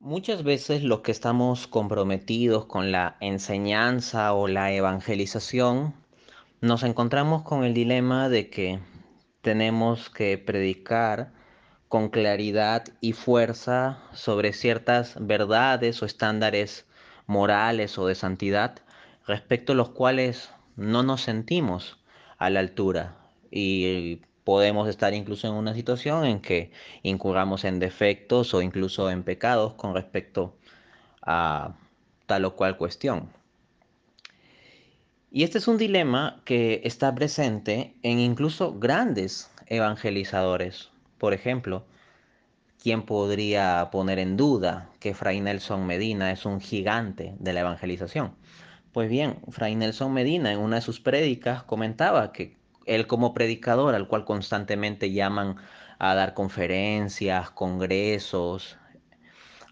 Muchas veces los que estamos comprometidos con la enseñanza o la evangelización, nos encontramos con el dilema de que tenemos que predicar con claridad y fuerza sobre ciertas verdades o estándares morales o de santidad respecto a los cuales no nos sentimos a la altura. Y podemos estar incluso en una situación en que incurramos en defectos o incluso en pecados con respecto a tal o cual cuestión. Y este es un dilema que está presente en incluso grandes evangelizadores. Por ejemplo, ¿quién podría poner en duda que Fray Nelson Medina es un gigante de la evangelización? Pues bien, Fray Nelson Medina en una de sus prédicas comentaba que él como predicador al cual constantemente llaman a dar conferencias, congresos,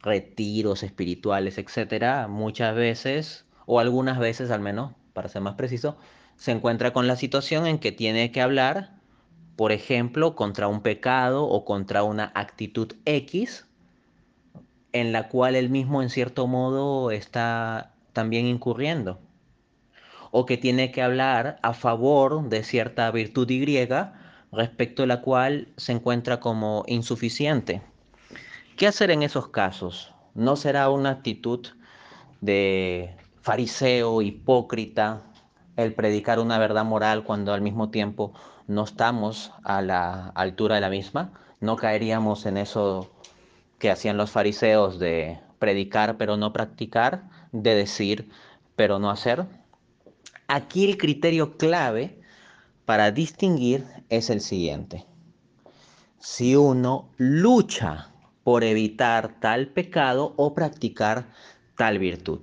retiros espirituales, etcétera, muchas veces, o algunas veces al menos, para ser más preciso, se encuentra con la situación en que tiene que hablar, por ejemplo, contra un pecado o contra una actitud X, en la cual él mismo en cierto modo está también incurriendo o que tiene que hablar a favor de cierta virtud y respecto a la cual se encuentra como insuficiente. ¿Qué hacer en esos casos? ¿No será una actitud de fariseo, hipócrita, el predicar una verdad moral cuando al mismo tiempo no estamos a la altura de la misma? ¿No caeríamos en eso que hacían los fariseos de predicar pero no practicar, de decir pero no hacer? Aquí el criterio clave para distinguir es el siguiente. Si uno lucha por evitar tal pecado o practicar tal virtud.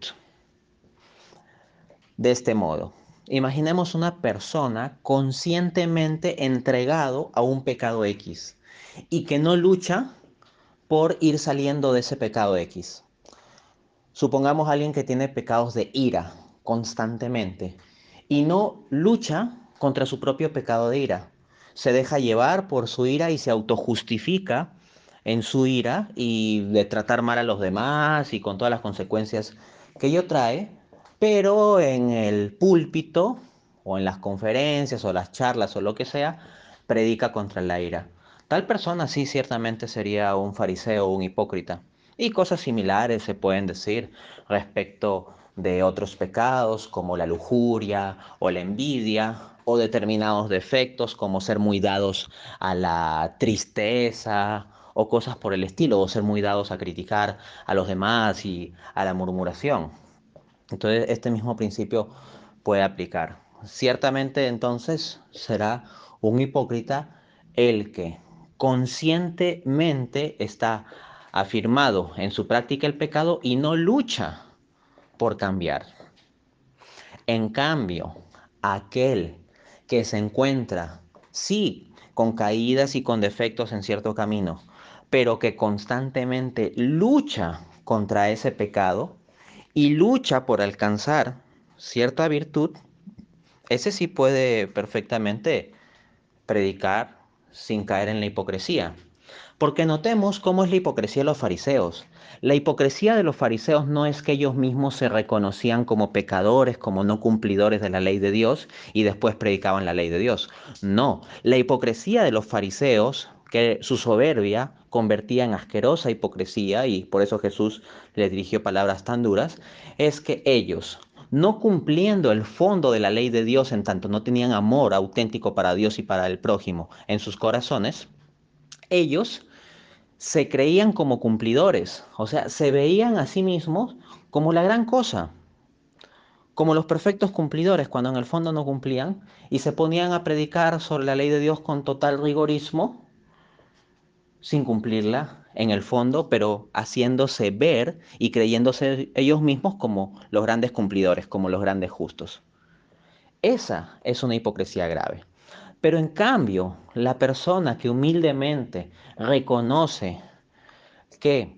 De este modo, imaginemos una persona conscientemente entregado a un pecado X y que no lucha por ir saliendo de ese pecado X. Supongamos alguien que tiene pecados de ira constantemente y no lucha contra su propio pecado de ira. Se deja llevar por su ira y se autojustifica en su ira y de tratar mal a los demás y con todas las consecuencias que ello trae, pero en el púlpito o en las conferencias o las charlas o lo que sea, predica contra la ira. Tal persona sí ciertamente sería un fariseo o un hipócrita. Y cosas similares se pueden decir respecto de otros pecados como la lujuria o la envidia o determinados defectos como ser muy dados a la tristeza o cosas por el estilo o ser muy dados a criticar a los demás y a la murmuración. Entonces este mismo principio puede aplicar. Ciertamente entonces será un hipócrita el que conscientemente está afirmado en su práctica el pecado y no lucha por cambiar. En cambio, aquel que se encuentra, sí, con caídas y con defectos en cierto camino, pero que constantemente lucha contra ese pecado y lucha por alcanzar cierta virtud, ese sí puede perfectamente predicar sin caer en la hipocresía. Porque notemos cómo es la hipocresía de los fariseos. La hipocresía de los fariseos no es que ellos mismos se reconocían como pecadores, como no cumplidores de la ley de Dios y después predicaban la ley de Dios. No, la hipocresía de los fariseos, que su soberbia convertía en asquerosa hipocresía y por eso Jesús les dirigió palabras tan duras, es que ellos, no cumpliendo el fondo de la ley de Dios en tanto no tenían amor auténtico para Dios y para el prójimo en sus corazones, ellos se creían como cumplidores, o sea, se veían a sí mismos como la gran cosa, como los perfectos cumplidores cuando en el fondo no cumplían y se ponían a predicar sobre la ley de Dios con total rigorismo, sin cumplirla en el fondo, pero haciéndose ver y creyéndose ellos mismos como los grandes cumplidores, como los grandes justos. Esa es una hipocresía grave. Pero en cambio, la persona que humildemente reconoce que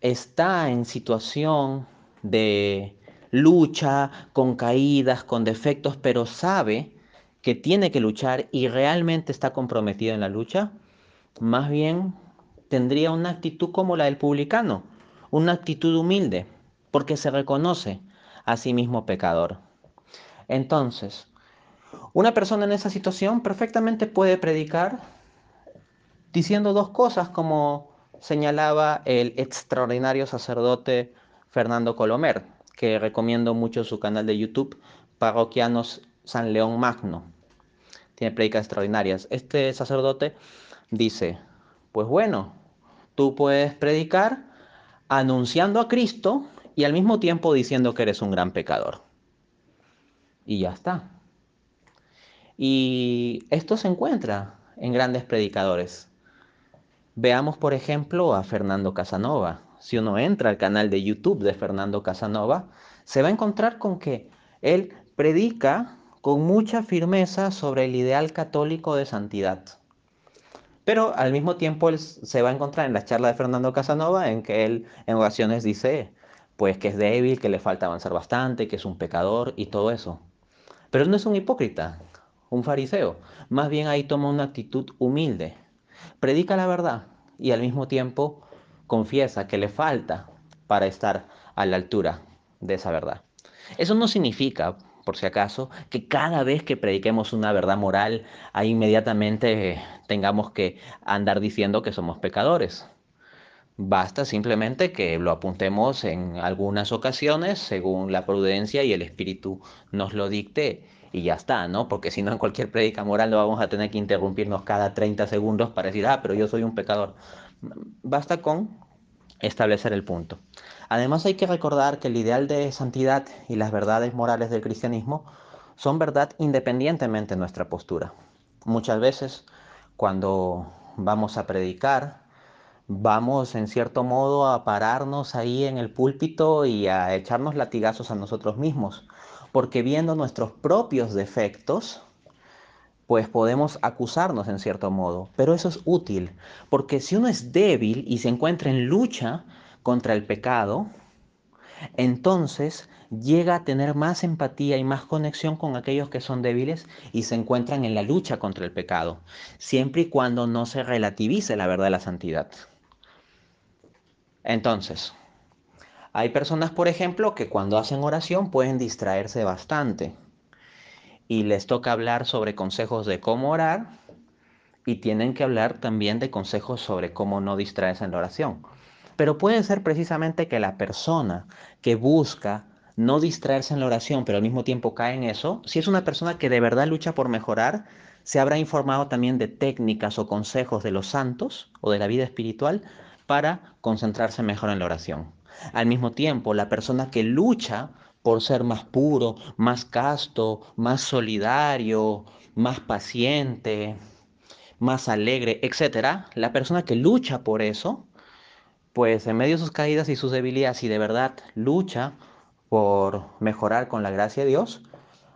está en situación de lucha, con caídas, con defectos, pero sabe que tiene que luchar y realmente está comprometido en la lucha, más bien tendría una actitud como la del publicano, una actitud humilde, porque se reconoce a sí mismo pecador. Entonces, una persona en esa situación perfectamente puede predicar diciendo dos cosas como señalaba el extraordinario sacerdote Fernando Colomer, que recomiendo mucho su canal de YouTube, Parroquianos San León Magno. Tiene predicas extraordinarias. Este sacerdote dice, pues bueno, tú puedes predicar anunciando a Cristo y al mismo tiempo diciendo que eres un gran pecador. Y ya está. Y esto se encuentra en grandes predicadores. Veamos, por ejemplo, a Fernando Casanova. Si uno entra al canal de YouTube de Fernando Casanova, se va a encontrar con que él predica con mucha firmeza sobre el ideal católico de santidad. Pero al mismo tiempo él se va a encontrar en la charla de Fernando Casanova en que él en ocasiones dice pues que es débil, que le falta avanzar bastante, que es un pecador y todo eso. Pero él no es un hipócrita, un fariseo. Más bien ahí toma una actitud humilde. Predica la verdad y al mismo tiempo confiesa que le falta para estar a la altura de esa verdad. Eso no significa, por si acaso, que cada vez que prediquemos una verdad moral, ahí inmediatamente tengamos que andar diciendo que somos pecadores. Basta simplemente que lo apuntemos en algunas ocasiones según la prudencia y el espíritu nos lo dicte y ya está, ¿no? Porque si no en cualquier prédica moral no vamos a tener que interrumpirnos cada 30 segundos para decir, ah, pero yo soy un pecador. Basta con establecer el punto. Además hay que recordar que el ideal de santidad y las verdades morales del cristianismo son verdad independientemente de nuestra postura. Muchas veces cuando vamos a predicar, vamos en cierto modo a pararnos ahí en el púlpito y a echarnos latigazos a nosotros mismos, porque viendo nuestros propios defectos, pues podemos acusarnos en cierto modo, pero eso es útil, porque si uno es débil y se encuentra en lucha contra el pecado, entonces llega a tener más empatía y más conexión con aquellos que son débiles y se encuentran en la lucha contra el pecado, siempre y cuando no se relativice la verdad de la santidad. Entonces, hay personas, por ejemplo, que cuando hacen oración pueden distraerse bastante y les toca hablar sobre consejos de cómo orar y tienen que hablar también de consejos sobre cómo no distraerse en la oración. Pero puede ser precisamente que la persona que busca no distraerse en la oración, pero al mismo tiempo cae en eso, si es una persona que de verdad lucha por mejorar, se habrá informado también de técnicas o consejos de los santos o de la vida espiritual para concentrarse mejor en la oración. Al mismo tiempo, la persona que lucha por ser más puro, más casto, más solidario, más paciente, más alegre, etc., la persona que lucha por eso, pues en medio de sus caídas y sus debilidades, y de verdad lucha por mejorar con la gracia de Dios,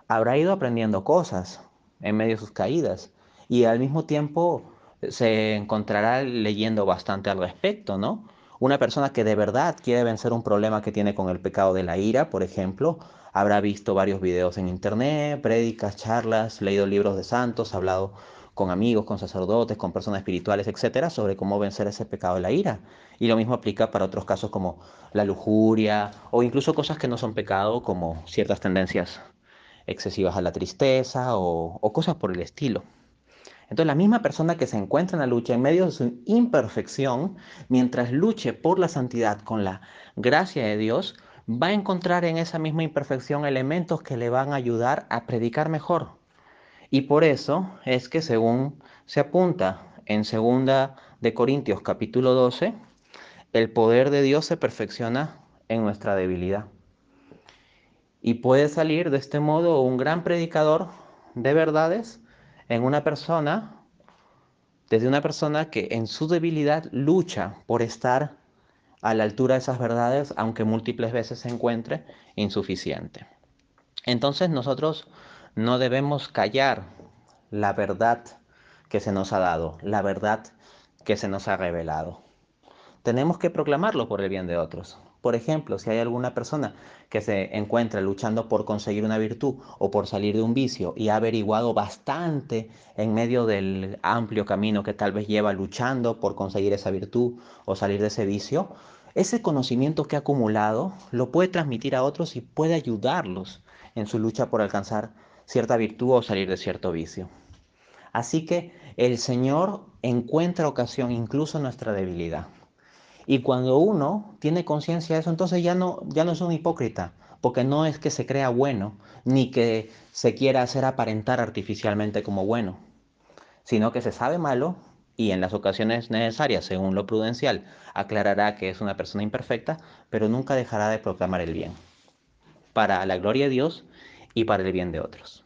habrá ido aprendiendo cosas en medio de sus caídas y al mismo tiempo se encontrará leyendo bastante al respecto, ¿no? Una persona que de verdad quiere vencer un problema que tiene con el pecado de la ira, por ejemplo, habrá visto varios videos en internet, prédicas, charlas, leído libros de santos, hablado con amigos, con sacerdotes, con personas espirituales, etcétera, sobre cómo vencer ese pecado de la ira. Y lo mismo aplica para otros casos como la lujuria o incluso cosas que no son pecado, como ciertas tendencias excesivas a la tristeza o, o cosas por el estilo. Entonces la misma persona que se encuentra en la lucha en medio de su imperfección, mientras luche por la santidad con la gracia de Dios, va a encontrar en esa misma imperfección elementos que le van a ayudar a predicar mejor. Y por eso es que según se apunta en segunda de Corintios capítulo 12, el poder de Dios se perfecciona en nuestra debilidad. Y puede salir de este modo un gran predicador de verdades en una persona, desde una persona que en su debilidad lucha por estar a la altura de esas verdades, aunque múltiples veces se encuentre insuficiente. Entonces nosotros no debemos callar la verdad que se nos ha dado, la verdad que se nos ha revelado. Tenemos que proclamarlo por el bien de otros. Por ejemplo, si hay alguna persona que se encuentra luchando por conseguir una virtud o por salir de un vicio y ha averiguado bastante en medio del amplio camino que tal vez lleva luchando por conseguir esa virtud o salir de ese vicio, ese conocimiento que ha acumulado lo puede transmitir a otros y puede ayudarlos en su lucha por alcanzar cierta virtud o salir de cierto vicio. Así que el Señor encuentra ocasión incluso en nuestra debilidad. Y cuando uno tiene conciencia de eso, entonces ya no, ya no es un hipócrita, porque no es que se crea bueno, ni que se quiera hacer aparentar artificialmente como bueno, sino que se sabe malo y en las ocasiones necesarias, según lo prudencial, aclarará que es una persona imperfecta, pero nunca dejará de proclamar el bien, para la gloria de Dios y para el bien de otros.